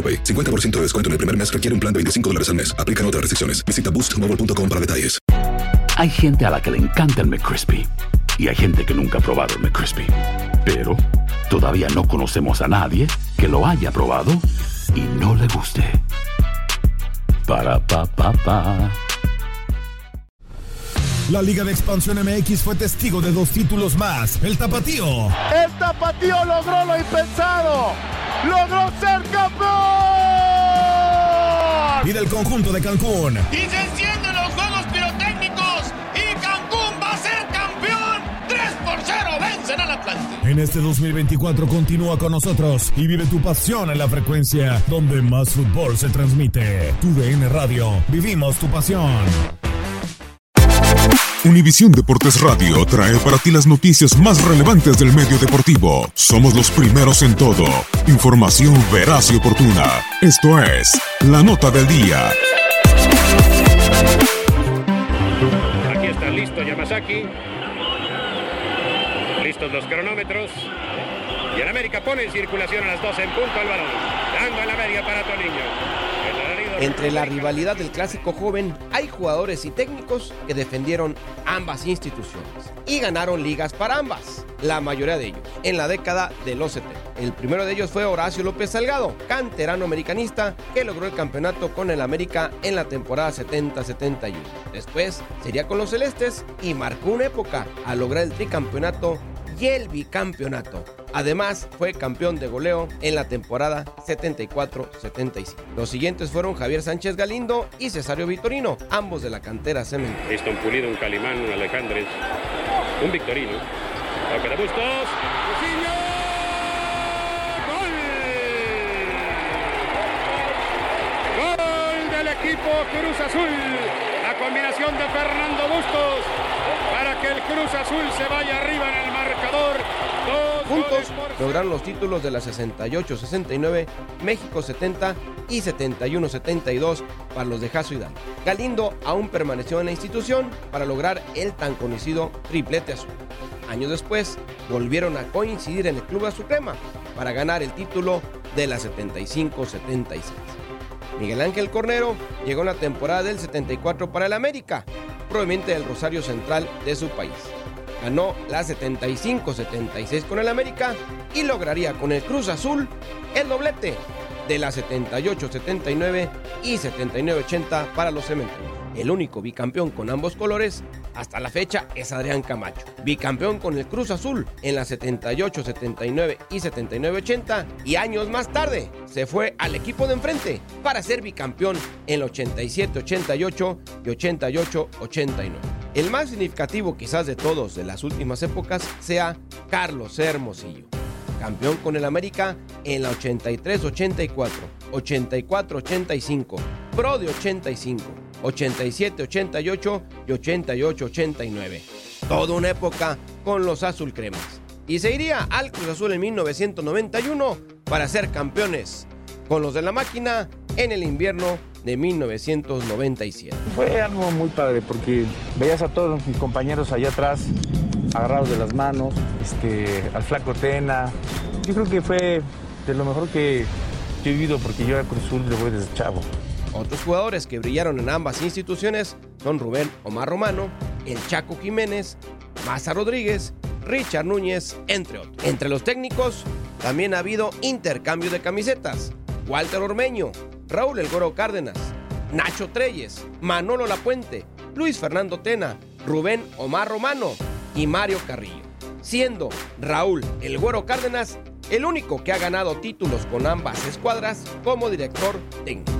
AroPay. 50% de descuento en el primer mes requiere un plan de 25 dólares al mes. Aplican otras restricciones. Visita boostmobile.com para detalles. Hay gente a la que le encanta el McCrispy y hay gente que nunca ha probado el McCrispy. Pero todavía no conocemos a nadie que lo haya probado y no le guste. Para pa pa pa. La Liga de Expansión MX fue testigo de dos títulos más. El Tapatío. El Tapatío logró lo impensado. Logró ser campeón. Y del conjunto de Cancún. Y se encienden los juegos pirotécnicos. Y Cancún va a ser campeón. 3 por 0 vencen al Atlante. En este 2024 continúa con nosotros y vive tu pasión en la frecuencia donde más fútbol se transmite. Tu DN Radio. Vivimos tu pasión. Univisión Deportes Radio trae para ti las noticias más relevantes del medio deportivo. Somos los primeros en todo. Información veraz y oportuna. Esto es La Nota del Día. Aquí está listo Yamazaki. Listos los cronómetros. Y en América pone en circulación a las 12 en punto al balón. Dando en la media para Toniño. Entre la rivalidad del clásico joven, hay jugadores y técnicos que defendieron ambas instituciones y ganaron ligas para ambas, la mayoría de ellos, en la década de los 70. El primero de ellos fue Horacio López Salgado, canterano americanista que logró el campeonato con el América en la temporada 70-71. Después sería con los Celestes y marcó una época al lograr el tricampeonato y el bicampeonato. Además, fue campeón de goleo en la temporada 74-75. Los siguientes fueron Javier Sánchez Galindo y Cesario Vitorino, ambos de la cantera Cemento. Listo, un pulido, un calimán, un Alejandres, un Victorino. De Bustos. ¡Gol! ¡Gol del equipo Cruz Azul! La combinación de Fernando Bustos para que el Cruz Azul se vaya arriba en el marcador. Juntos lograron los títulos de la 68-69, México 70 y 71-72 para los de Jaso. Galindo aún permaneció en la institución para lograr el tan conocido triplete azul. Años después, volvieron a coincidir en el Club Azul Crema para ganar el título de la 75-76. Miguel Ángel Cornero llegó en la temporada del 74 para el América, proveniente del Rosario Central de su país. Ganó la 75-76 con el América y lograría con el Cruz Azul el doblete de la 78-79 y 79-80 para los cementerios. El único bicampeón con ambos colores hasta la fecha es Adrián Camacho. Bicampeón con el Cruz Azul en la 78-79 y 79-80 y años más tarde se fue al equipo de enfrente para ser bicampeón en el 87-88 y 88-89. El más significativo quizás de todos de las últimas épocas sea Carlos Hermosillo campeón con el América en la 83-84, 84-85, Pro de 85, 87-88 y 88-89. Toda una época con los azul cremas. Y se iría al Cruz Azul en 1991 para ser campeones con los de la máquina en el invierno de 1997. Fue algo muy padre porque veías a todos mis compañeros allá atrás agarrados de las manos, este, al flaco Tena. Yo creo que fue de lo mejor que, he vivido porque yo a Cruz Azul le voy desde chavo. Otros jugadores que brillaron en ambas instituciones son Rubén Omar Romano, el Chaco Jiménez, Maza Rodríguez, Richard Núñez, entre otros. Entre los técnicos también ha habido intercambio de camisetas. Walter Ormeño, Raúl El Goro Cárdenas, Nacho Treyes, Manolo Lapuente, Luis Fernando Tena, Rubén Omar Romano y Mario Carrillo, siendo Raúl El Güero Cárdenas el único que ha ganado títulos con ambas escuadras como director técnico.